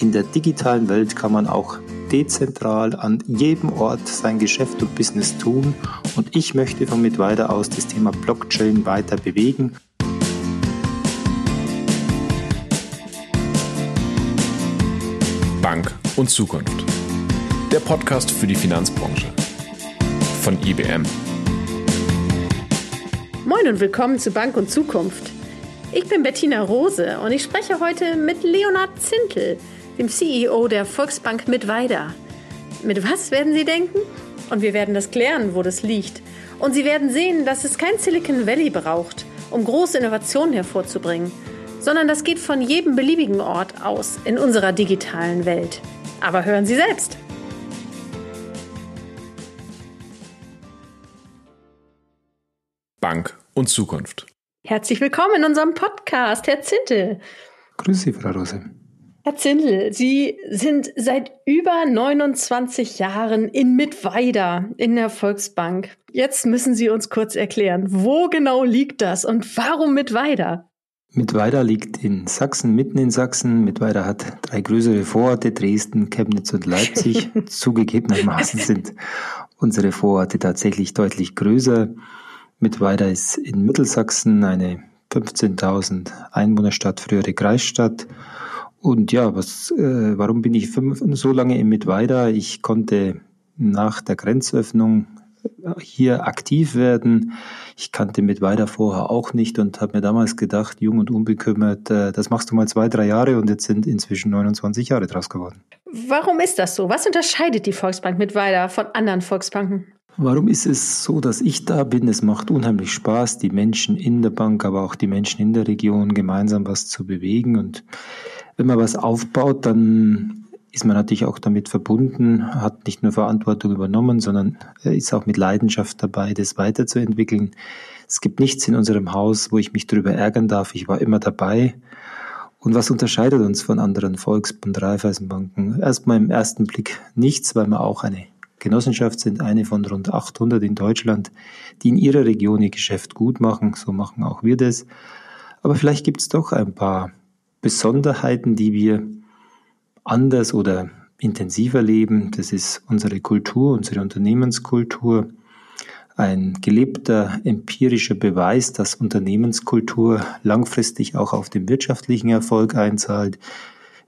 In der digitalen Welt kann man auch dezentral an jedem Ort sein Geschäft und Business tun und ich möchte von Mitweiter aus das Thema Blockchain weiter bewegen. Bank und Zukunft. Der Podcast für die Finanzbranche von IBM. Moin und willkommen zu Bank und Zukunft. Ich bin Bettina Rose und ich spreche heute mit Leonard Zintel dem CEO der Volksbank Mittweida. Mit was werden Sie denken? Und wir werden das klären, wo das liegt. Und Sie werden sehen, dass es kein Silicon Valley braucht, um große Innovationen hervorzubringen, sondern das geht von jedem beliebigen Ort aus in unserer digitalen Welt. Aber hören Sie selbst. Bank und Zukunft. Herzlich willkommen in unserem Podcast, Herr Zintel. Grüße Sie, Frau Rose. Herr Zindel, Sie sind seit über 29 Jahren in Mittweida in der Volksbank. Jetzt müssen Sie uns kurz erklären, wo genau liegt das und warum Mittweida? Mittweida liegt in Sachsen, mitten in Sachsen. Mittweida hat drei größere Vororte, Dresden, Chemnitz und Leipzig. Zugegebenermaßen sind unsere Vororte tatsächlich deutlich größer. Mittweida ist in Mittelsachsen eine 15.000 Einwohnerstadt, frühere Kreisstadt und ja, was, äh, warum bin ich fünf, so lange im Mittweida? Ich konnte nach der Grenzöffnung äh, hier aktiv werden. Ich kannte Mittweida vorher auch nicht und habe mir damals gedacht, jung und unbekümmert, äh, das machst du mal zwei, drei Jahre und jetzt sind inzwischen 29 Jahre draus geworden. Warum ist das so? Was unterscheidet die Volksbank Mittweida von anderen Volksbanken? Warum ist es so, dass ich da bin? Es macht unheimlich Spaß, die Menschen in der Bank, aber auch die Menschen in der Region gemeinsam was zu bewegen und wenn man was aufbaut, dann ist man natürlich auch damit verbunden, hat nicht nur Verantwortung übernommen, sondern ist auch mit Leidenschaft dabei, das weiterzuentwickeln. Es gibt nichts in unserem Haus, wo ich mich darüber ärgern darf. Ich war immer dabei. Und was unterscheidet uns von anderen Volksbund, Raiffeisenbanken? Erstmal im ersten Blick nichts, weil wir auch eine Genossenschaft sind, eine von rund 800 in Deutschland, die in ihrer Region ihr Geschäft gut machen. So machen auch wir das. Aber vielleicht gibt es doch ein paar Besonderheiten, die wir anders oder intensiver leben. Das ist unsere Kultur, unsere Unternehmenskultur. Ein gelebter empirischer Beweis, dass Unternehmenskultur langfristig auch auf den wirtschaftlichen Erfolg einzahlt.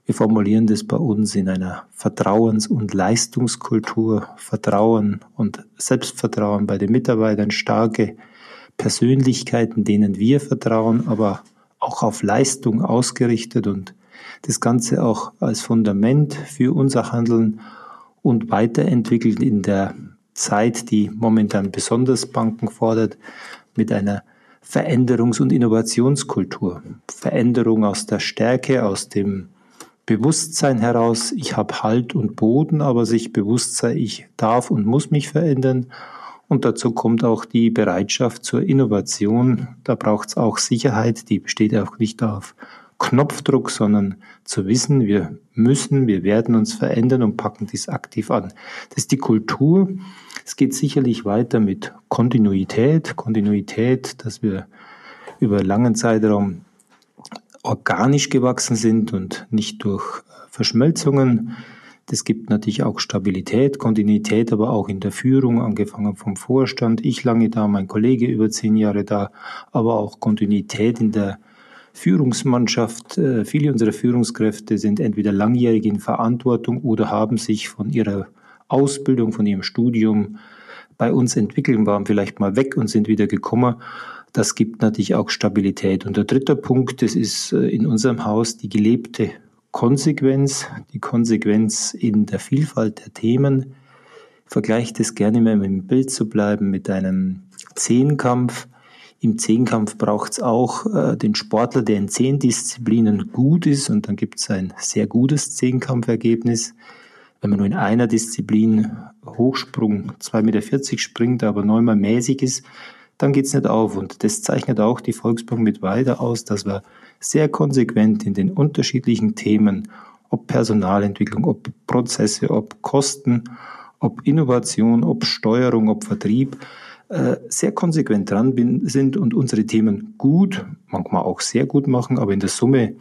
Wir formulieren das bei uns in einer Vertrauens- und Leistungskultur. Vertrauen und Selbstvertrauen bei den Mitarbeitern, starke Persönlichkeiten, denen wir vertrauen, aber auch auf Leistung ausgerichtet und das Ganze auch als Fundament für unser Handeln und weiterentwickelt in der Zeit, die momentan besonders Banken fordert, mit einer Veränderungs- und Innovationskultur. Veränderung aus der Stärke, aus dem Bewusstsein heraus, ich habe Halt und Boden, aber sich bewusst sei, ich darf und muss mich verändern und dazu kommt auch die Bereitschaft zur Innovation. Da braucht es auch Sicherheit, die besteht auch nicht auf Knopfdruck, sondern zu wissen, wir müssen, wir werden uns verändern und packen dies aktiv an. Das ist die Kultur. Es geht sicherlich weiter mit Kontinuität. Kontinuität, dass wir über langen Zeitraum organisch gewachsen sind und nicht durch Verschmelzungen. Das gibt natürlich auch Stabilität, Kontinuität, aber auch in der Führung, angefangen vom Vorstand. Ich lange da, mein Kollege über zehn Jahre da, aber auch Kontinuität in der Führungsmannschaft. Äh, viele unserer Führungskräfte sind entweder langjährig in Verantwortung oder haben sich von ihrer Ausbildung, von ihrem Studium bei uns entwickeln, waren vielleicht mal weg und sind wieder gekommen. Das gibt natürlich auch Stabilität. Und der dritte Punkt, das ist äh, in unserem Haus die gelebte Konsequenz, die Konsequenz in der Vielfalt der Themen. Ich vergleiche das gerne mal dem Bild zu bleiben mit einem Zehnkampf. Im Zehnkampf braucht es auch äh, den Sportler, der in zehn Disziplinen gut ist und dann gibt es ein sehr gutes Zehnkampfergebnis. Wenn man nur in einer Disziplin Hochsprung 2,40 Meter springt, aber neunmal mäßig ist, dann geht es nicht auf. Und das zeichnet auch die Volksbank mit weiter aus, dass wir sehr konsequent in den unterschiedlichen Themen, ob Personalentwicklung, ob Prozesse, ob Kosten, ob Innovation, ob Steuerung, ob Vertrieb, äh, sehr konsequent dran sind und unsere Themen gut, manchmal auch sehr gut machen, aber in der Summe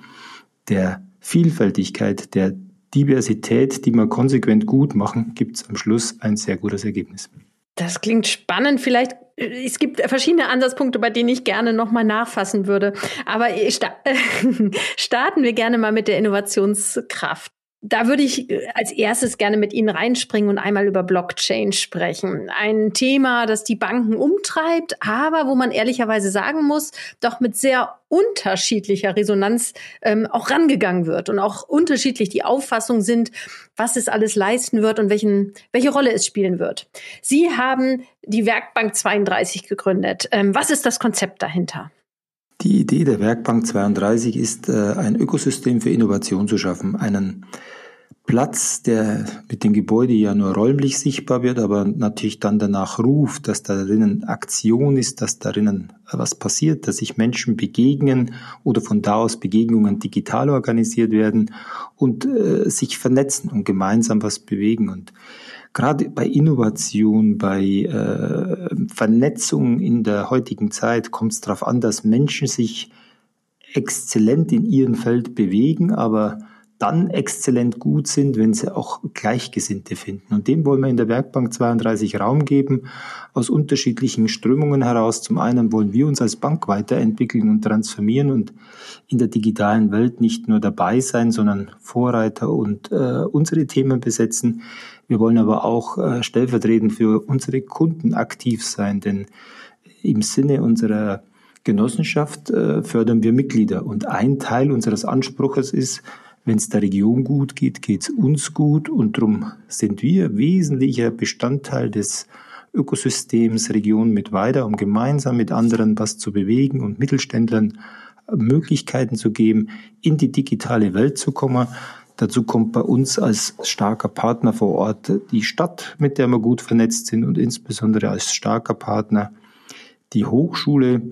der Vielfältigkeit der Diversität, die wir konsequent gut machen, gibt es am Schluss ein sehr gutes Ergebnis. Das klingt spannend. Vielleicht es gibt verschiedene Ansatzpunkte, bei denen ich gerne nochmal nachfassen würde. Aber starten wir gerne mal mit der Innovationskraft. Da würde ich äh, als erstes gerne mit Ihnen reinspringen und einmal über Blockchain sprechen. Ein Thema, das die Banken umtreibt, aber wo man ehrlicherweise sagen muss, doch mit sehr unterschiedlicher Resonanz ähm, auch rangegangen wird und auch unterschiedlich die Auffassung sind, was es alles leisten wird und welchen, welche Rolle es spielen wird. Sie haben die Werkbank 32 gegründet. Ähm, was ist das Konzept dahinter? Die Idee der Werkbank 32 ist, äh, ein Ökosystem für Innovation zu schaffen, einen Platz, der mit dem Gebäude ja nur räumlich sichtbar wird, aber natürlich dann danach ruft, dass darin Aktion ist, dass darin was passiert, dass sich Menschen begegnen oder von da aus Begegnungen digital organisiert werden und äh, sich vernetzen und gemeinsam was bewegen. Und gerade bei Innovation, bei äh, Vernetzung in der heutigen Zeit kommt es darauf an, dass Menschen sich exzellent in ihrem Feld bewegen, aber dann exzellent gut sind, wenn sie auch Gleichgesinnte finden. Und dem wollen wir in der Werkbank 32 Raum geben, aus unterschiedlichen Strömungen heraus. Zum einen wollen wir uns als Bank weiterentwickeln und transformieren und in der digitalen Welt nicht nur dabei sein, sondern Vorreiter und äh, unsere Themen besetzen. Wir wollen aber auch äh, stellvertretend für unsere Kunden aktiv sein, denn im Sinne unserer Genossenschaft äh, fördern wir Mitglieder. Und ein Teil unseres Anspruches ist, wenn es der Region gut geht, geht es uns gut und darum sind wir wesentlicher Bestandteil des Ökosystems Region mit weiter, um gemeinsam mit anderen was zu bewegen und Mittelständlern Möglichkeiten zu geben, in die digitale Welt zu kommen. Dazu kommt bei uns als starker Partner vor Ort die Stadt, mit der wir gut vernetzt sind und insbesondere als starker Partner die Hochschule,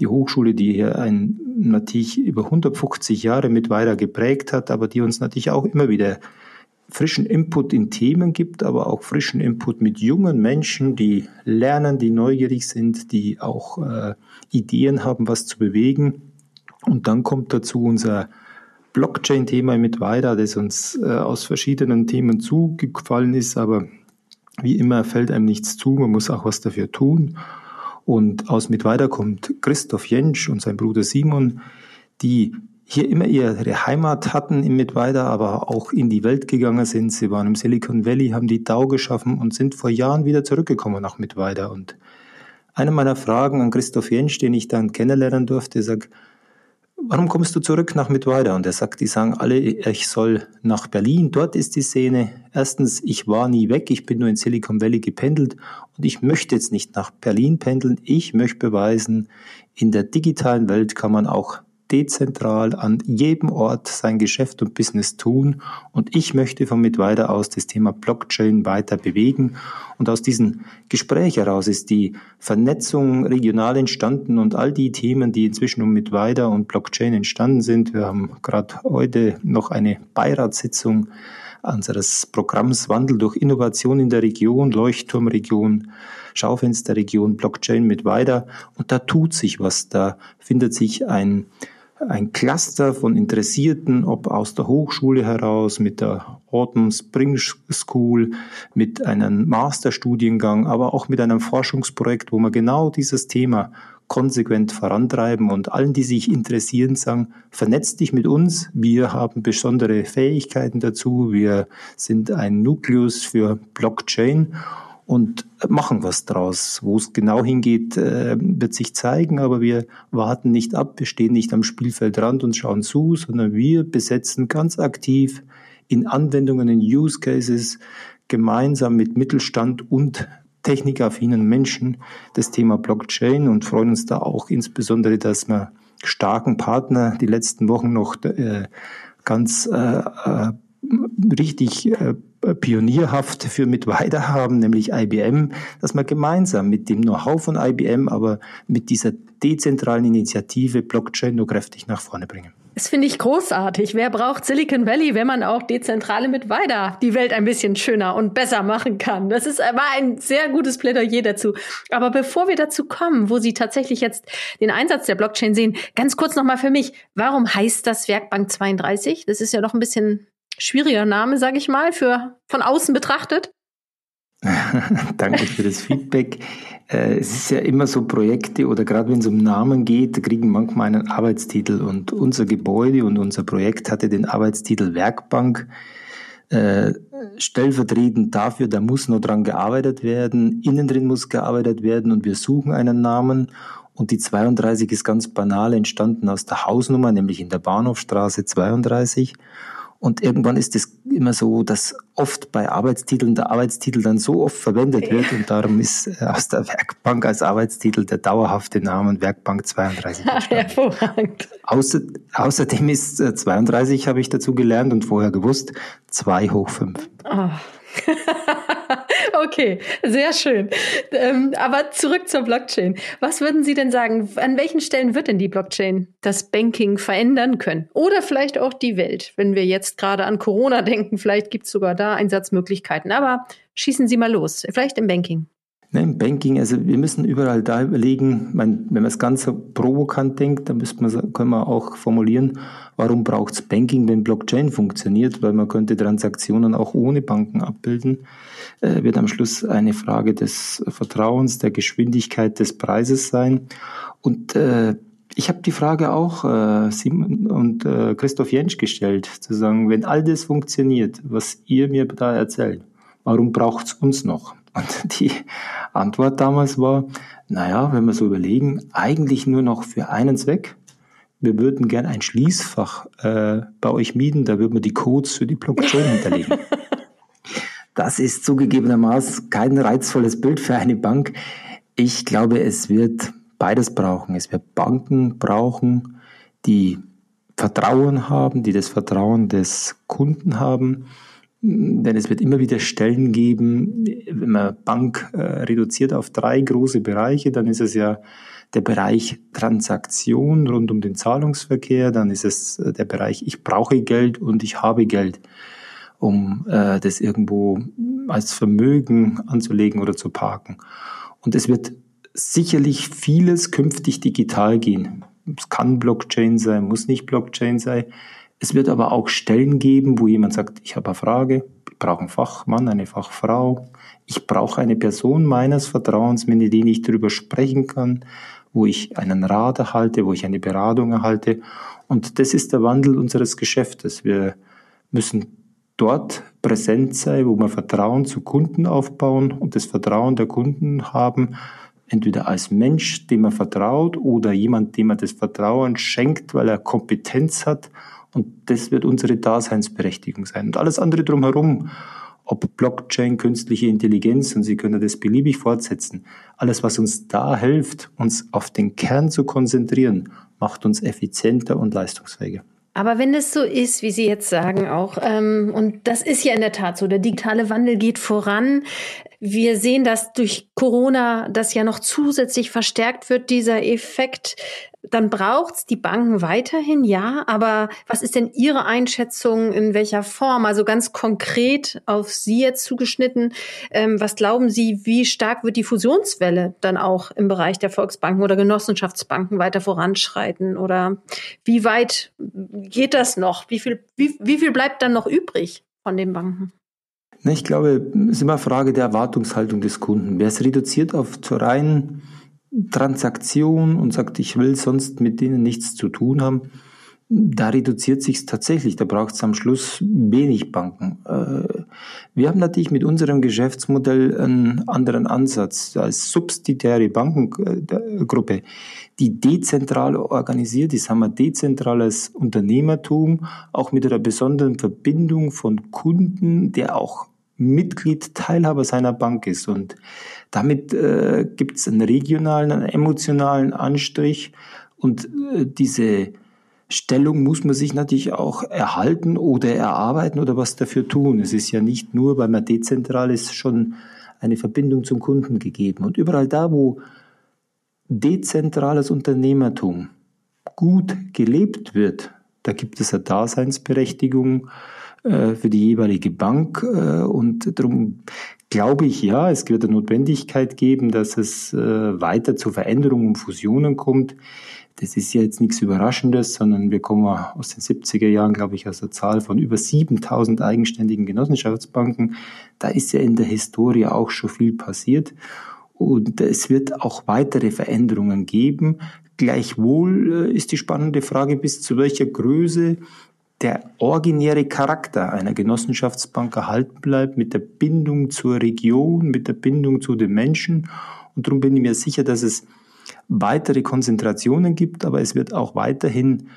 die Hochschule, die hier ein, natürlich über 150 Jahre mit weiter geprägt hat, aber die uns natürlich auch immer wieder frischen Input in Themen gibt, aber auch frischen Input mit jungen Menschen, die lernen, die neugierig sind, die auch äh, Ideen haben, was zu bewegen. Und dann kommt dazu unser Blockchain-Thema mit weiter, das uns äh, aus verschiedenen Themen zugefallen ist, aber wie immer fällt einem nichts zu, man muss auch was dafür tun. Und aus Mittweida kommt Christoph Jentsch und sein Bruder Simon, die hier immer ihre Heimat hatten in Mittweida, aber auch in die Welt gegangen sind. Sie waren im Silicon Valley, haben die DAO geschaffen und sind vor Jahren wieder zurückgekommen nach Mittweida. Und eine meiner Fragen an Christoph Jentsch, den ich dann kennenlernen durfte, sagt, warum kommst du zurück nach Mittweida? Und er sagt, die sagen alle, ich soll nach Berlin, dort ist die Szene. Erstens, ich war nie weg, ich bin nur in Silicon Valley gependelt und ich möchte jetzt nicht nach Berlin pendeln. Ich möchte beweisen, in der digitalen Welt kann man auch dezentral an jedem Ort sein Geschäft und Business tun. Und ich möchte von Mittweida aus das Thema Blockchain weiter bewegen. Und aus diesem Gespräch heraus ist die Vernetzung regional entstanden und all die Themen, die inzwischen um Mittweida und Blockchain entstanden sind. Wir haben gerade heute noch eine Beiratssitzung unseres Programms Wandel durch Innovation in der Region, Leuchtturmregion, Schaufensterregion, Blockchain mit weiter. Und da tut sich was. Da findet sich ein ein Cluster von Interessierten, ob aus der Hochschule heraus, mit der Autumn Spring School, mit einem Masterstudiengang, aber auch mit einem Forschungsprojekt, wo wir genau dieses Thema konsequent vorantreiben und allen, die sich interessieren, sagen, vernetzt dich mit uns. Wir haben besondere Fähigkeiten dazu. Wir sind ein Nukleus für Blockchain und machen was draus. Wo es genau hingeht, äh, wird sich zeigen, aber wir warten nicht ab, wir stehen nicht am Spielfeldrand und schauen zu, sondern wir besetzen ganz aktiv in Anwendungen, in Use Cases gemeinsam mit Mittelstand und technikaffinen Menschen das Thema Blockchain und freuen uns da auch insbesondere, dass wir starken Partner die letzten Wochen noch äh, ganz äh, richtig pionierhaft für mit weiter haben, nämlich IBM, dass wir gemeinsam mit dem Know-how von IBM, aber mit dieser dezentralen Initiative Blockchain nur kräftig nach vorne bringen. Das finde ich großartig. Wer braucht Silicon Valley, wenn man auch dezentrale mit weiter die Welt ein bisschen schöner und besser machen kann? Das ist, war ein sehr gutes Plädoyer dazu. Aber bevor wir dazu kommen, wo Sie tatsächlich jetzt den Einsatz der Blockchain sehen, ganz kurz nochmal für mich. Warum heißt das Werkbank 32? Das ist ja doch ein bisschen schwieriger Name, sage ich mal, für von außen betrachtet. Danke für das Feedback. Äh, es ist ja immer so Projekte oder gerade wenn es um Namen geht, kriegen manchmal einen Arbeitstitel und unser Gebäude und unser Projekt hatte den Arbeitstitel Werkbank. Äh, stellvertretend dafür, da muss noch dran gearbeitet werden, innen drin muss gearbeitet werden und wir suchen einen Namen und die 32 ist ganz banal entstanden aus der Hausnummer, nämlich in der Bahnhofstraße 32 und irgendwann ist es immer so, dass oft bei Arbeitstiteln der Arbeitstitel dann so oft verwendet wird und darum ist äh, aus der Werkbank als Arbeitstitel der dauerhafte Name Werkbank 32 entstanden. Hervorragend. Außer, außerdem ist 32, äh, habe ich dazu gelernt und vorher gewusst, 2 hoch 5. Oh. okay, sehr schön. Ähm, aber zurück zur Blockchain. Was würden Sie denn sagen, an welchen Stellen wird denn die Blockchain das Banking verändern können? Oder vielleicht auch die Welt, wenn wir jetzt gerade an Corona denken, vielleicht gibt es sogar da Einsatzmöglichkeiten. Aber schießen Sie mal los, vielleicht im Banking. Nein, Banking, also wir müssen überall da überlegen, wenn man es ganz provokant denkt, dann müsste man, können wir auch formulieren, warum braucht es Banking, wenn Blockchain funktioniert, weil man könnte Transaktionen auch ohne Banken abbilden, äh, wird am Schluss eine Frage des Vertrauens, der Geschwindigkeit des Preises sein. Und äh, ich habe die Frage auch äh, Simon und äh, Christoph Jentsch gestellt, zu sagen, wenn all das funktioniert, was ihr mir da erzählt, warum braucht es uns noch? Und die Antwort damals war, naja, wenn wir so überlegen, eigentlich nur noch für einen Zweck. Wir würden gern ein Schließfach äh, bei euch mieten, da würden wir die Codes für die Blockchain hinterlegen. Das ist zugegebenermaßen kein reizvolles Bild für eine Bank. Ich glaube, es wird beides brauchen. Es wird Banken brauchen, die Vertrauen haben, die das Vertrauen des Kunden haben denn es wird immer wieder Stellen geben, wenn man Bank äh, reduziert auf drei große Bereiche, dann ist es ja der Bereich Transaktion rund um den Zahlungsverkehr, dann ist es äh, der Bereich ich brauche Geld und ich habe Geld, um äh, das irgendwo als Vermögen anzulegen oder zu parken. Und es wird sicherlich vieles künftig digital gehen. Es kann Blockchain sein, muss nicht Blockchain sein. Es wird aber auch Stellen geben, wo jemand sagt, ich habe eine Frage, ich brauche einen Fachmann, eine Fachfrau, ich brauche eine Person meines Vertrauens, mit der ich darüber sprechen kann, wo ich einen Rat erhalte, wo ich eine Beratung erhalte. Und das ist der Wandel unseres Geschäftes. Wir müssen dort präsent sein, wo wir Vertrauen zu Kunden aufbauen und das Vertrauen der Kunden haben, entweder als Mensch, dem man vertraut, oder jemand, dem man das Vertrauen schenkt, weil er Kompetenz hat und das wird unsere Daseinsberechtigung sein. Und alles andere drumherum, ob Blockchain, künstliche Intelligenz, und Sie können das beliebig fortsetzen, alles, was uns da hilft, uns auf den Kern zu konzentrieren, macht uns effizienter und leistungsfähiger. Aber wenn es so ist, wie Sie jetzt sagen auch, ähm, und das ist ja in der Tat so, der digitale Wandel geht voran. Wir sehen, dass durch Corona das ja noch zusätzlich verstärkt wird, dieser Effekt dann braucht's die Banken weiterhin, ja. Aber was ist denn Ihre Einschätzung in welcher Form? Also ganz konkret auf Sie jetzt zugeschnitten. Ähm, was glauben Sie, wie stark wird die Fusionswelle dann auch im Bereich der Volksbanken oder Genossenschaftsbanken weiter voranschreiten? Oder wie weit geht das noch? Wie viel, wie, wie viel bleibt dann noch übrig von den Banken? Ich glaube, es ist immer eine Frage der Erwartungshaltung des Kunden. Wer es reduziert auf zur reinen Transaktion und sagt, ich will sonst mit denen nichts zu tun haben, da reduziert sich tatsächlich. Da braucht es am Schluss wenig Banken. Äh, wir haben natürlich mit unserem Geschäftsmodell einen anderen Ansatz als subsidiäre Bankengruppe, die dezentral organisiert ist, haben wir dezentrales Unternehmertum, auch mit einer besonderen Verbindung von Kunden, der auch Mitglied, Teilhaber seiner Bank ist. Und damit äh, gibt es einen regionalen, einen emotionalen Anstrich. Und äh, diese Stellung muss man sich natürlich auch erhalten oder erarbeiten oder was dafür tun. Es ist ja nicht nur, weil man dezentral ist, schon eine Verbindung zum Kunden gegeben. Und überall da, wo dezentrales Unternehmertum gut gelebt wird, da gibt es eine Daseinsberechtigung äh, für die jeweilige Bank. Äh, und darum glaube ich, ja, es wird eine Notwendigkeit geben, dass es äh, weiter zu Veränderungen und Fusionen kommt. Das ist ja jetzt nichts Überraschendes, sondern wir kommen aus den 70er Jahren, glaube ich, aus der Zahl von über 7000 eigenständigen Genossenschaftsbanken. Da ist ja in der Historie auch schon viel passiert. Und es wird auch weitere Veränderungen geben. Gleichwohl äh, ist die spannende Frage, bis zu welcher Größe der originäre Charakter einer Genossenschaftsbank erhalten bleibt mit der Bindung zur Region, mit der Bindung zu den Menschen. Und darum bin ich mir sicher, dass es weitere Konzentrationen gibt, aber es wird auch weiterhin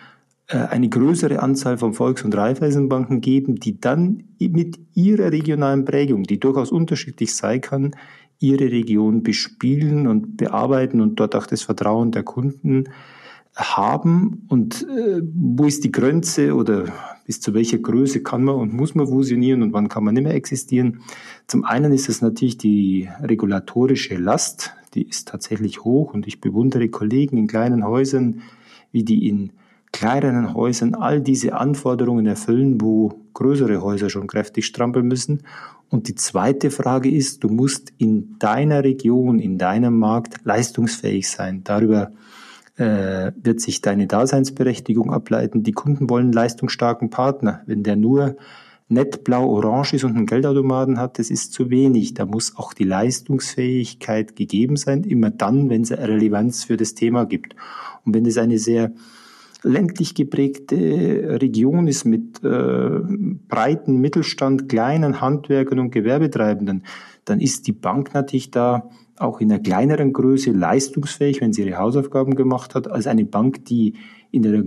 äh, eine größere Anzahl von Volks- und Raiffeisenbanken geben, die dann mit ihrer regionalen Prägung, die durchaus unterschiedlich sein kann, ihre Region bespielen und bearbeiten und dort auch das Vertrauen der Kunden haben und äh, wo ist die Grenze oder bis zu welcher Größe kann man und muss man fusionieren und wann kann man nicht mehr existieren. Zum einen ist es natürlich die regulatorische Last, die ist tatsächlich hoch und ich bewundere Kollegen in kleinen Häusern, wie die in kleineren Häusern all diese Anforderungen erfüllen, wo größere Häuser schon kräftig strampeln müssen. Und die zweite Frage ist, du musst in deiner Region, in deinem Markt leistungsfähig sein. Darüber äh, wird sich deine Daseinsberechtigung ableiten. Die Kunden wollen einen leistungsstarken Partner. Wenn der nur nett blau-orange ist und einen Geldautomaten hat, das ist zu wenig. Da muss auch die Leistungsfähigkeit gegeben sein, immer dann, wenn es eine Relevanz für das Thema gibt. Und wenn es eine sehr ländlich geprägte Region ist mit äh, breiten Mittelstand, kleinen Handwerkern und Gewerbetreibenden, dann ist die Bank natürlich da auch in einer kleineren Größe leistungsfähig, wenn sie ihre Hausaufgaben gemacht hat, als eine Bank, die in einer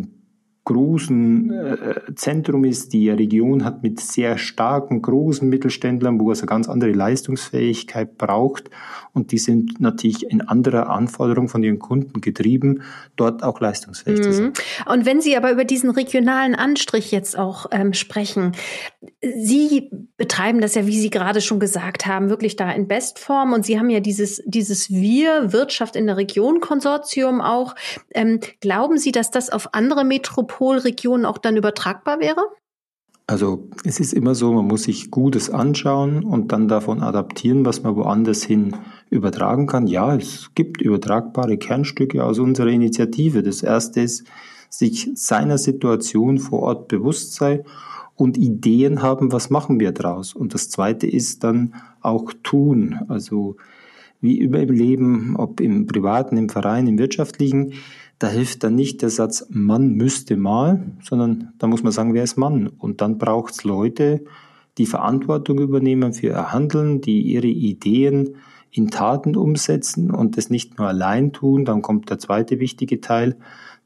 großen äh, Zentrum ist, die Region hat mit sehr starken, großen Mittelständlern, wo es eine ganz andere Leistungsfähigkeit braucht. Und die sind natürlich in anderer Anforderung von ihren Kunden getrieben, dort auch leistungsfähig mhm. zu sein. Und wenn Sie aber über diesen regionalen Anstrich jetzt auch ähm, sprechen, Sie betreiben das ja, wie Sie gerade schon gesagt haben, wirklich da in Bestform. Und Sie haben ja dieses, dieses Wir, Wirtschaft in der Region Konsortium auch. Ähm, glauben Sie, dass das auf andere Metropolregionen auch dann übertragbar wäre? Also es ist immer so, man muss sich Gutes anschauen und dann davon adaptieren, was man woanders hin übertragen kann. Ja, es gibt übertragbare Kernstücke aus unserer Initiative. Das erste ist, sich seiner Situation vor Ort bewusst sein und Ideen haben, was machen wir daraus. Und das zweite ist dann auch tun. Also wie immer im Leben, ob im privaten, im Verein, im wirtschaftlichen, da hilft dann nicht der Satz, man müsste mal, sondern da muss man sagen, wer ist Mann? Und dann braucht es Leute, die Verantwortung übernehmen für ihr Handeln, die ihre Ideen in Taten umsetzen und das nicht nur allein tun. Dann kommt der zweite wichtige Teil,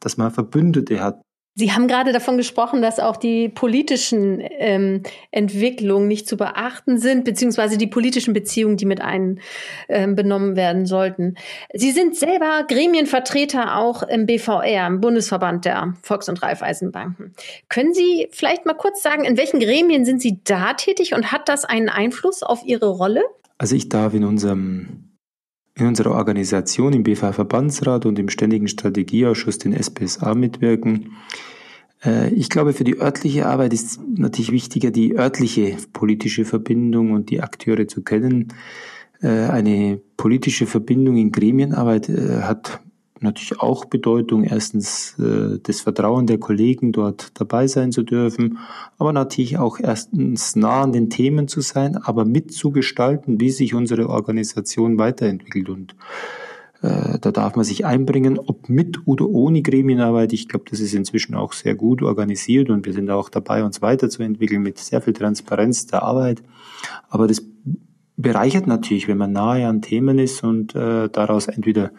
dass man Verbündete hat, Sie haben gerade davon gesprochen, dass auch die politischen ähm, Entwicklungen nicht zu beachten sind, beziehungsweise die politischen Beziehungen, die mit einbenommen ähm, werden sollten. Sie sind selber Gremienvertreter auch im BVR, im Bundesverband der Volks- und Raiffeisenbanken. Können Sie vielleicht mal kurz sagen, in welchen Gremien sind Sie da tätig und hat das einen Einfluss auf Ihre Rolle? Also ich darf in unserem in unserer Organisation, im BV-Verbandsrat und im Ständigen Strategieausschuss, den SPSA, mitwirken. Äh, ich glaube, für die örtliche Arbeit ist natürlich wichtiger, die örtliche politische Verbindung und die Akteure zu kennen. Äh, eine politische Verbindung in Gremienarbeit äh, hat natürlich auch Bedeutung. Erstens äh, das Vertrauen der Kollegen, dort dabei sein zu dürfen, aber natürlich auch erstens nah an den Themen zu sein, aber mitzugestalten, wie sich unsere Organisation weiterentwickelt. Und äh, da darf man sich einbringen, ob mit oder ohne Gremienarbeit. Ich glaube, das ist inzwischen auch sehr gut organisiert und wir sind auch dabei, uns weiterzuentwickeln mit sehr viel Transparenz der Arbeit. Aber das bereichert natürlich, wenn man nahe an Themen ist und äh, daraus entweder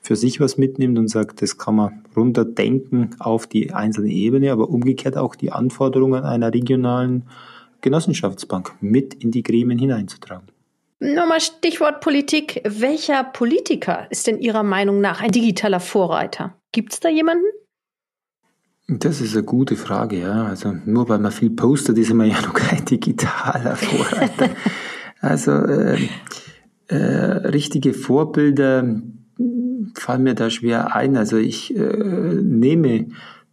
für sich was mitnimmt und sagt, das kann man runterdenken auf die einzelne Ebene, aber umgekehrt auch die Anforderungen einer regionalen Genossenschaftsbank mit in die Gremien hineinzutragen. Nochmal Stichwort Politik. Welcher Politiker ist denn Ihrer Meinung nach ein digitaler Vorreiter? Gibt es da jemanden? Das ist eine gute Frage, ja. Also nur weil man viel postet, ist man ja noch kein digitaler Vorreiter. Also äh, äh, richtige Vorbilder fallen mir da schwer ein. Also ich äh, nehme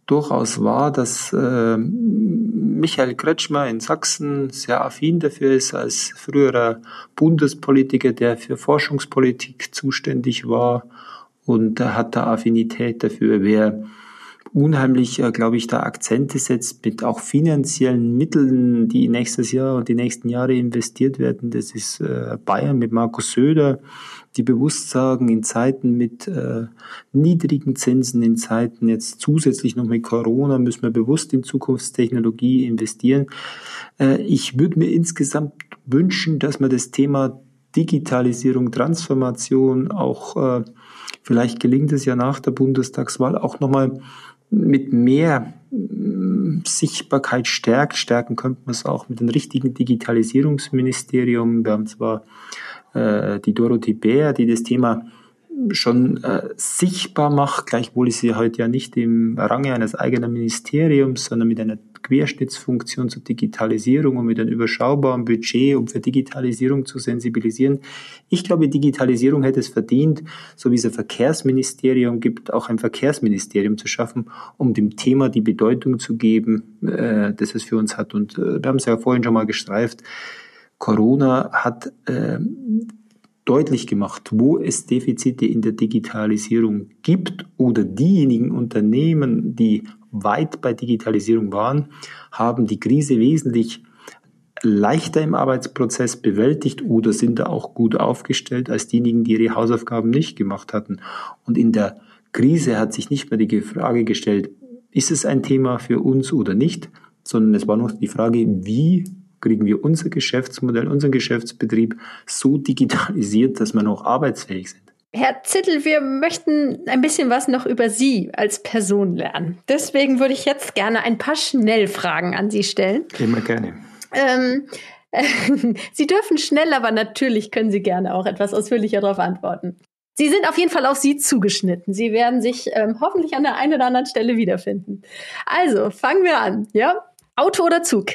durchaus wahr, dass äh, Michael Kretschmer in Sachsen sehr affin dafür ist, als früherer Bundespolitiker, der für Forschungspolitik zuständig war und hat da Affinität dafür. Wer unheimlich, äh, glaube ich, da Akzente setzt mit auch finanziellen Mitteln, die nächstes Jahr und die nächsten Jahre investiert werden. Das ist äh, Bayern mit Markus Söder, die bewusst sagen, in Zeiten mit äh, niedrigen Zinsen, in Zeiten jetzt zusätzlich noch mit Corona, müssen wir bewusst in Zukunftstechnologie investieren. Äh, ich würde mir insgesamt wünschen, dass man das Thema Digitalisierung, Transformation auch äh, Vielleicht gelingt es ja nach der Bundestagswahl auch nochmal mit mehr mm, Sichtbarkeit stärkt. Stärken könnte man es auch mit dem richtigen Digitalisierungsministerium. Wir haben zwar äh, die Dorothee Bär, die das Thema schon äh, sichtbar macht, gleichwohl ist sie heute ja nicht im Range eines eigenen Ministeriums, sondern mit einer Querschnittsfunktion zur Digitalisierung und mit einem überschaubaren Budget, um für Digitalisierung zu sensibilisieren. Ich glaube, Digitalisierung hätte es verdient, so wie es ein Verkehrsministerium gibt, auch ein Verkehrsministerium zu schaffen, um dem Thema die Bedeutung zu geben, äh, das es für uns hat. Und äh, wir haben es ja vorhin schon mal gestreift. Corona hat äh, deutlich gemacht, wo es Defizite in der Digitalisierung gibt oder diejenigen Unternehmen, die weit bei Digitalisierung waren, haben die Krise wesentlich leichter im Arbeitsprozess bewältigt oder sind da auch gut aufgestellt als diejenigen, die ihre Hausaufgaben nicht gemacht hatten. Und in der Krise hat sich nicht mehr die Frage gestellt, ist es ein Thema für uns oder nicht, sondern es war noch die Frage, wie kriegen wir unser Geschäftsmodell, unseren Geschäftsbetrieb so digitalisiert, dass wir noch arbeitsfähig sind. Herr Zittel, wir möchten ein bisschen was noch über Sie als Person lernen. Deswegen würde ich jetzt gerne ein paar Schnellfragen an Sie stellen. Immer gerne. Ähm, äh, Sie dürfen schnell, aber natürlich können Sie gerne auch etwas ausführlicher darauf antworten. Sie sind auf jeden Fall auf Sie zugeschnitten. Sie werden sich ähm, hoffentlich an der einen oder anderen Stelle wiederfinden. Also, fangen wir an. Ja? Auto oder Zug?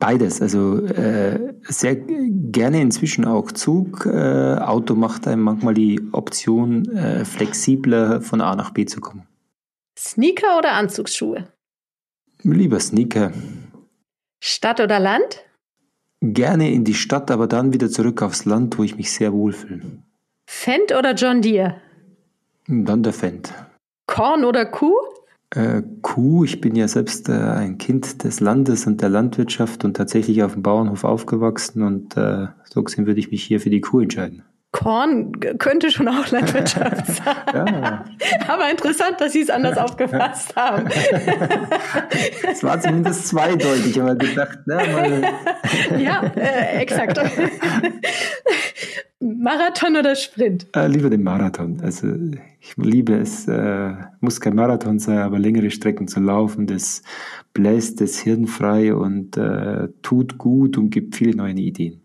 Beides, also äh, sehr gerne inzwischen auch Zug. Äh, Auto macht einem manchmal die Option, äh, flexibler von A nach B zu kommen. Sneaker oder Anzugsschuhe? Lieber Sneaker. Stadt oder Land? Gerne in die Stadt, aber dann wieder zurück aufs Land, wo ich mich sehr wohlfühle. Fendt oder John Deere? Dann der Fendt. Korn oder Kuh? Äh, Kuh, ich bin ja selbst äh, ein Kind des Landes und der Landwirtschaft und tatsächlich auf dem Bauernhof aufgewachsen und äh, so gesehen würde ich mich hier für die Kuh entscheiden. Korn könnte schon auch Landwirtschaft sein. ja. Aber interessant, dass Sie es anders aufgefasst haben. Es war zumindest zweideutig, aber gedacht, mal. ja, äh, exakt. Marathon oder Sprint? Äh, lieber den Marathon. Also ich liebe es, äh, muss kein Marathon sein, aber längere Strecken zu laufen, das bläst das Hirn frei und äh, tut gut und gibt viele neue Ideen.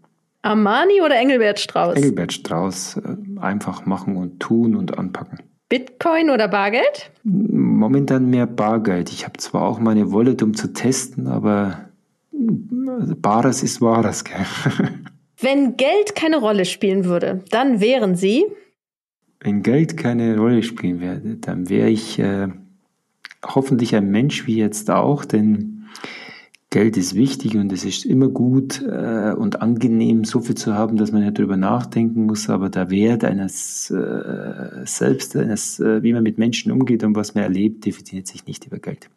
Armani oder Engelbert Strauß? Engelbert Strauß. Äh, einfach machen und tun und anpacken. Bitcoin oder Bargeld? Momentan mehr Bargeld. Ich habe zwar auch meine Wallet, um zu testen, aber äh, Bares ist Wahres. Gell? Wenn Geld keine Rolle spielen würde, dann wären Sie? Wenn Geld keine Rolle spielen würde, dann wäre ich äh, hoffentlich ein Mensch wie jetzt auch, denn Geld ist wichtig und es ist immer gut äh, und angenehm, so viel zu haben, dass man nicht darüber nachdenken muss, aber der Wert eines äh, Selbst, eines, äh, wie man mit Menschen umgeht und was man erlebt, definiert sich nicht über Geld.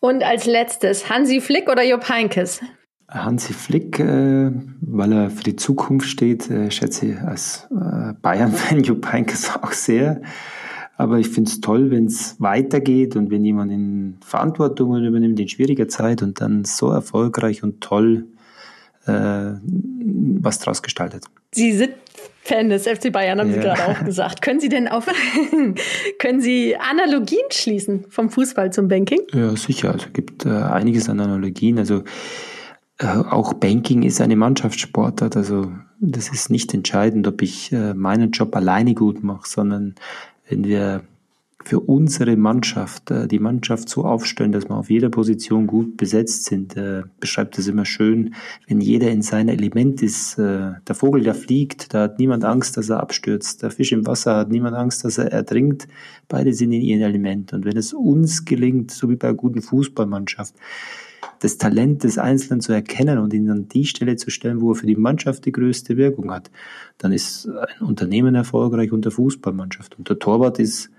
Und als letztes, Hansi Flick oder Jupp Heynckes? Hansi Flick, äh, weil er für die Zukunft steht, äh, schätze ich als äh, Bayern-Fan Jupp Heynckes auch sehr. Aber ich finde es toll, wenn es weitergeht und wenn jemand in Verantwortung übernimmt in schwieriger Zeit und dann so erfolgreich und toll äh, was draus gestaltet. Sie sind Fan des FC Bayern, haben ja. Sie gerade auch gesagt. können Sie denn auf, können Sie Analogien schließen vom Fußball zum Banking? Ja, sicher. Also gibt äh, einiges an Analogien. Also äh, auch Banking ist eine Mannschaftssportart. Also das ist nicht entscheidend, ob ich äh, meinen Job alleine gut mache, sondern wenn wir für unsere Mannschaft äh, die Mannschaft so aufstellen, dass wir auf jeder Position gut besetzt sind, äh, beschreibt das immer schön, wenn jeder in seinem Element ist. Äh, der Vogel, der fliegt, da hat niemand Angst, dass er abstürzt. Der Fisch im Wasser hat niemand Angst, dass er ertrinkt. Beide sind in ihrem Element. Und wenn es uns gelingt, so wie bei einer guten Fußballmannschaft, das Talent des Einzelnen zu erkennen und ihn an die Stelle zu stellen, wo er für die Mannschaft die größte Wirkung hat, dann ist ein Unternehmen erfolgreich und der Fußballmannschaft. Und der Torwart ist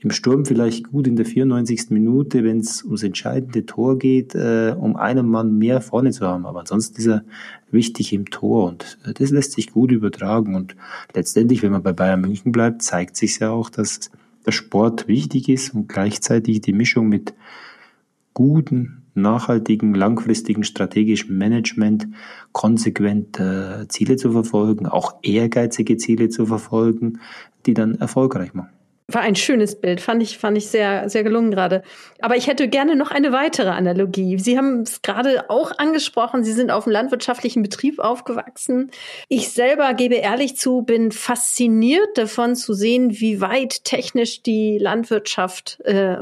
im Sturm vielleicht gut in der 94. Minute, wenn es ums entscheidende Tor geht, äh, um einen Mann mehr vorne zu haben. Aber ansonsten ist er wichtig im Tor und äh, das lässt sich gut übertragen. Und letztendlich, wenn man bei Bayern München bleibt, zeigt sich ja auch, dass der Sport wichtig ist und gleichzeitig die Mischung mit guten, nachhaltigen, langfristigen strategischen Management konsequent äh, Ziele zu verfolgen, auch ehrgeizige Ziele zu verfolgen, die dann erfolgreich machen. War ein schönes Bild, fand ich, fand ich sehr, sehr gelungen gerade. Aber ich hätte gerne noch eine weitere Analogie. Sie haben es gerade auch angesprochen, Sie sind auf einem landwirtschaftlichen Betrieb aufgewachsen. Ich selber gebe ehrlich zu, bin fasziniert davon zu sehen, wie weit technisch die Landwirtschaft äh,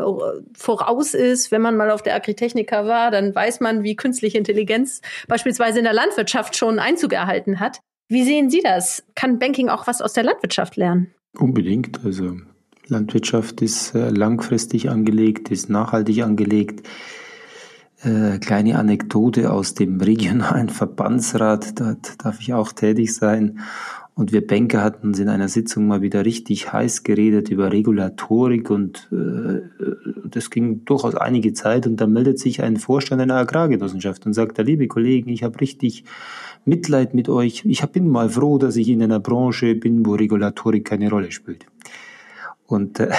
voraus ist. Wenn man mal auf der Agritechnica war, dann weiß man, wie künstliche Intelligenz beispielsweise in der Landwirtschaft schon Einzug erhalten hat. Wie sehen Sie das? Kann Banking auch was aus der Landwirtschaft lernen? Unbedingt. Also Landwirtschaft ist äh, langfristig angelegt, ist nachhaltig angelegt. Äh, kleine Anekdote aus dem regionalen Verbandsrat, dort darf ich auch tätig sein. Und wir Banker hatten uns in einer Sitzung mal wieder richtig heiß geredet über Regulatorik und äh, das ging durchaus einige Zeit und da meldet sich ein Vorstand einer Agrargenossenschaft und sagt, liebe Kollegen, ich habe richtig Mitleid mit euch. Ich bin mal froh, dass ich in einer Branche bin, wo Regulatorik keine Rolle spielt. Und äh,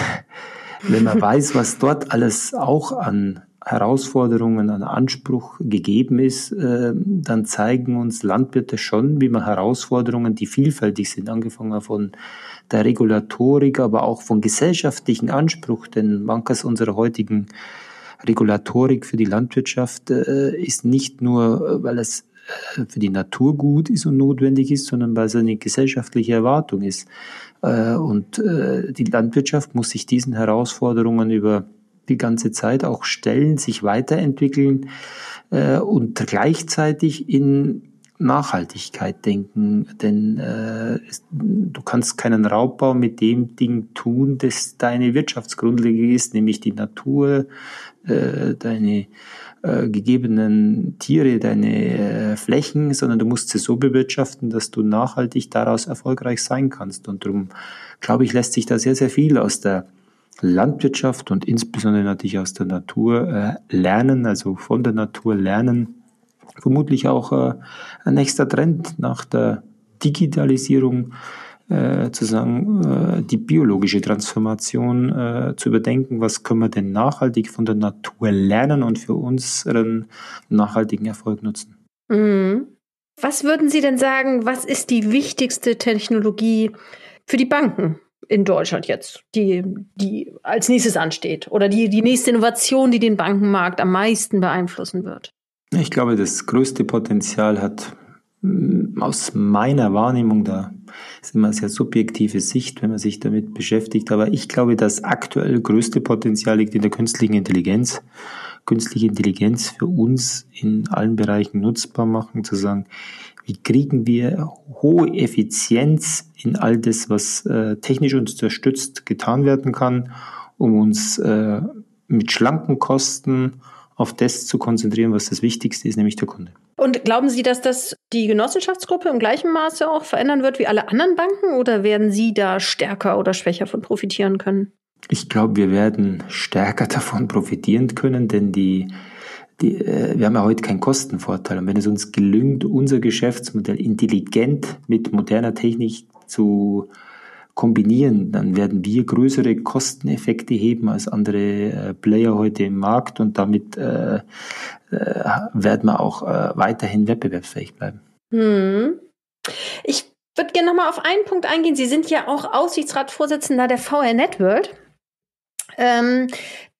wenn man weiß, was dort alles auch an Herausforderungen, an Anspruch gegeben ist, äh, dann zeigen uns Landwirte schon, wie man Herausforderungen, die vielfältig sind, angefangen von der Regulatorik, aber auch von gesellschaftlichen Anspruch, denn manches unserer heutigen Regulatorik für die Landwirtschaft äh, ist nicht nur, weil es äh, für die Natur gut ist und notwendig ist, sondern weil es eine gesellschaftliche Erwartung ist. Äh, und äh, die Landwirtschaft muss sich diesen Herausforderungen über die ganze Zeit auch stellen, sich weiterentwickeln äh, und gleichzeitig in Nachhaltigkeit denken, denn äh, du kannst keinen Raubbau mit dem Ding tun, das deine Wirtschaftsgrundlage ist, nämlich die Natur, äh, deine äh, gegebenen Tiere, deine äh, Flächen, sondern du musst sie so bewirtschaften, dass du nachhaltig daraus erfolgreich sein kannst. Und darum, glaube ich, lässt sich da sehr, sehr viel aus der Landwirtschaft und insbesondere natürlich aus der Natur äh, lernen, also von der Natur lernen. Vermutlich auch äh, ein nächster Trend nach der Digitalisierung äh, zu sagen, äh, die biologische Transformation äh, zu überdenken, was können wir denn nachhaltig von der Natur lernen und für unseren nachhaltigen Erfolg nutzen. Mhm. Was würden Sie denn sagen, was ist die wichtigste Technologie für die Banken in Deutschland jetzt, die, die als nächstes ansteht oder die, die nächste Innovation, die den Bankenmarkt am meisten beeinflussen wird? Ich glaube, das größte Potenzial hat aus meiner Wahrnehmung, da ist immer sehr subjektive Sicht, wenn man sich damit beschäftigt, aber ich glaube, das aktuell größte Potenzial liegt in der künstlichen Intelligenz. Künstliche Intelligenz für uns in allen Bereichen nutzbar machen, zu sagen, wie kriegen wir hohe Effizienz in all das, was äh, technisch uns unterstützt, getan werden kann, um uns äh, mit schlanken Kosten auf das zu konzentrieren, was das Wichtigste ist, nämlich der Kunde. Und glauben Sie, dass das die Genossenschaftsgruppe im gleichen Maße auch verändern wird wie alle anderen Banken oder werden Sie da stärker oder schwächer von profitieren können? Ich glaube, wir werden stärker davon profitieren können, denn die, die, äh, wir haben ja heute keinen Kostenvorteil. Und wenn es uns gelingt, unser Geschäftsmodell intelligent mit moderner Technik zu kombinieren, dann werden wir größere Kosteneffekte heben als andere äh, Player heute im Markt und damit äh, äh, werden wir auch äh, weiterhin wettbewerbsfähig bleiben. Hm. Ich würde gerne nochmal auf einen Punkt eingehen. Sie sind ja auch Aussichtsratsvorsitzender der VR Networld. Ähm,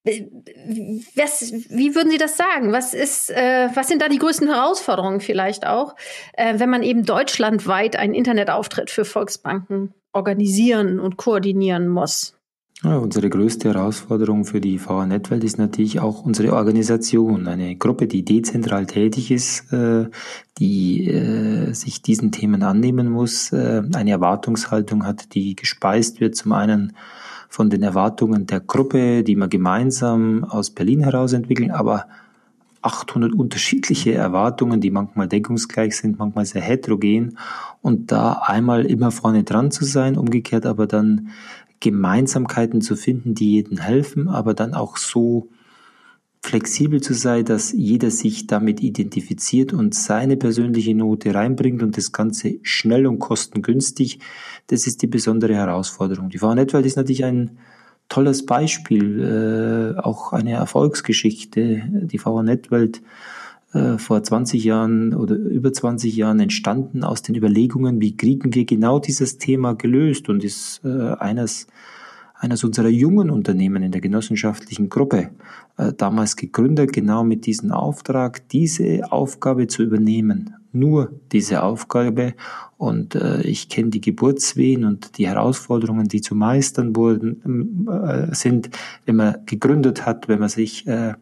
was, wie würden Sie das sagen? Was ist, äh, was sind da die größten Herausforderungen vielleicht auch, äh, wenn man eben deutschlandweit einen Internetauftritt für Volksbanken organisieren und koordinieren muss? Ja, unsere größte Herausforderung für die VR-Netwelt ist natürlich auch unsere Organisation. Eine Gruppe, die dezentral tätig ist, äh, die äh, sich diesen Themen annehmen muss, äh, eine Erwartungshaltung hat, die gespeist wird zum einen von den Erwartungen der Gruppe, die wir gemeinsam aus Berlin heraus entwickeln, aber 800 unterschiedliche Erwartungen, die manchmal deckungsgleich sind, manchmal sehr heterogen. Und da einmal immer vorne dran zu sein, umgekehrt aber dann Gemeinsamkeiten zu finden, die jedem helfen, aber dann auch so flexibel zu sein, dass jeder sich damit identifiziert und seine persönliche Note reinbringt und das Ganze schnell und kostengünstig. Das ist die besondere Herausforderung. Die VNetWelt ist natürlich ein tolles Beispiel, äh, auch eine Erfolgsgeschichte. Die VNetWelt äh, vor 20 Jahren oder über 20 Jahren entstanden aus den Überlegungen, wie kriegen wir genau dieses Thema gelöst und ist äh, eines eines unserer jungen Unternehmen in der genossenschaftlichen Gruppe, äh, damals gegründet, genau mit diesem Auftrag, diese Aufgabe zu übernehmen. Nur diese Aufgabe. Und äh, ich kenne die Geburtswehen und die Herausforderungen, die zu meistern wurden, äh, sind, wenn man gegründet hat, wenn man sich äh,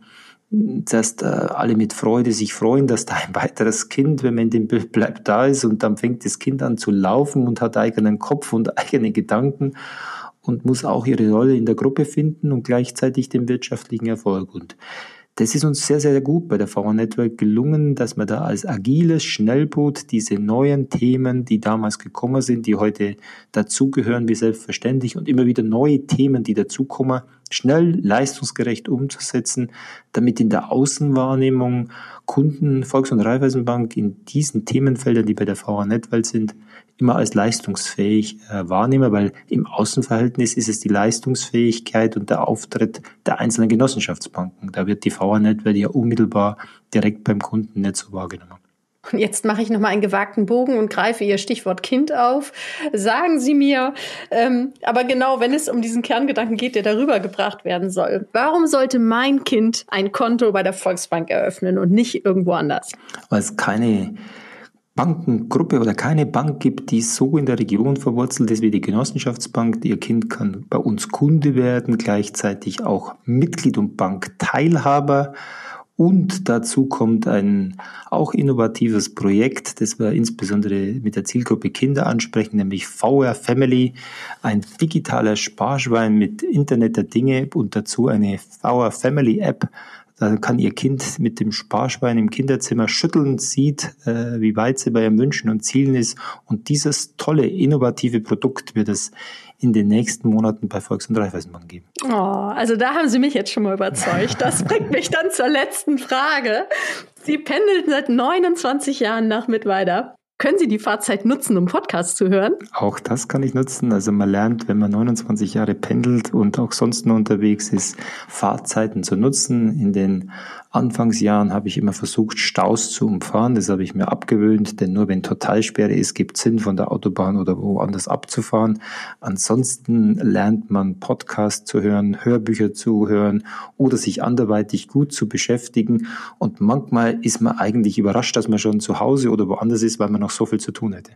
zuerst äh, alle mit Freude sich freuen, dass da ein weiteres Kind, wenn man in dem Bild bleibt, da ist und dann fängt das Kind an zu laufen und hat eigenen Kopf und eigene Gedanken und muss auch ihre Rolle in der Gruppe finden und gleichzeitig den wirtschaftlichen Erfolg. Und das ist uns sehr, sehr gut bei der VR Network gelungen, dass wir da als agiles Schnellboot diese neuen Themen, die damals gekommen sind, die heute dazugehören, wie selbstverständlich und immer wieder neue Themen, die dazukommen, schnell leistungsgerecht umzusetzen, damit in der Außenwahrnehmung Kunden Volks- und Raiffeisenbank in diesen Themenfeldern, die bei der VR Netwelt sind, immer als leistungsfähig äh, wahrnehme, weil im Außenverhältnis ist es die Leistungsfähigkeit und der Auftritt der einzelnen Genossenschaftsbanken. Da wird die VR Netwelt ja unmittelbar direkt beim Kunden nicht so wahrgenommen. Und jetzt mache ich nochmal einen gewagten Bogen und greife Ihr Stichwort Kind auf. Sagen Sie mir, ähm, aber genau, wenn es um diesen Kerngedanken geht, der darüber gebracht werden soll, warum sollte mein Kind ein Konto bei der Volksbank eröffnen und nicht irgendwo anders? Weil es keine Bankengruppe oder keine Bank gibt, die so in der Region verwurzelt ist wie die Genossenschaftsbank. Ihr Kind kann bei uns Kunde werden, gleichzeitig auch Mitglied und Bankteilhaber. Und dazu kommt ein auch innovatives Projekt, das wir insbesondere mit der Zielgruppe Kinder ansprechen, nämlich VR Family, ein digitaler Sparschwein mit Internet der Dinge und dazu eine VR Family App, da kann ihr Kind mit dem Sparschwein im Kinderzimmer schütteln, sieht, äh, wie weit sie bei ihren Wünschen und Zielen ist. Und dieses tolle, innovative Produkt wird es in den nächsten Monaten bei Volks- und Raiffeisenbank geben. Oh, also da haben Sie mich jetzt schon mal überzeugt. Das bringt mich dann zur letzten Frage. Sie pendeln seit 29 Jahren nach Mittweida. Können Sie die Fahrzeit nutzen, um Podcasts zu hören? Auch das kann ich nutzen. Also man lernt, wenn man 29 Jahre pendelt und auch sonst nur unterwegs ist, Fahrzeiten zu nutzen. In den Anfangsjahren habe ich immer versucht, Staus zu umfahren. Das habe ich mir abgewöhnt, denn nur wenn Totalsperre ist, gibt es Sinn, von der Autobahn oder woanders abzufahren. Ansonsten lernt man Podcasts zu hören, Hörbücher zu hören oder sich anderweitig gut zu beschäftigen. Und manchmal ist man eigentlich überrascht, dass man schon zu Hause oder woanders ist, weil man noch so viel zu tun hätte.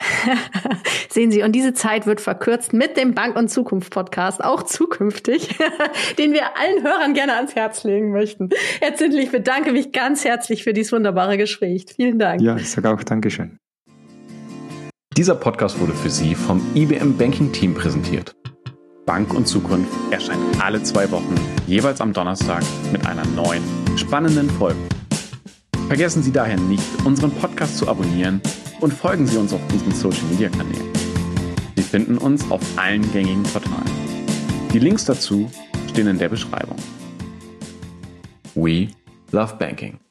Sehen Sie, und diese Zeit wird verkürzt mit dem Bank- und Zukunft-Podcast, auch zukünftig, den wir allen Hörern gerne ans Herz legen möchten. Herr Zindl, ich bedanke mich ganz herzlich für dieses wunderbare Gespräch. Vielen Dank. Ja, ich sage auch Dankeschön. Dieser Podcast wurde für Sie vom IBM Banking Team präsentiert. Bank und Zukunft erscheint alle zwei Wochen, jeweils am Donnerstag mit einer neuen, spannenden Folge. Vergessen Sie daher nicht, unseren Podcast zu abonnieren und folgen Sie uns auf unseren Social Media Kanälen. Sie finden uns auf allen gängigen Portalen. Die Links dazu stehen in der Beschreibung. We love banking.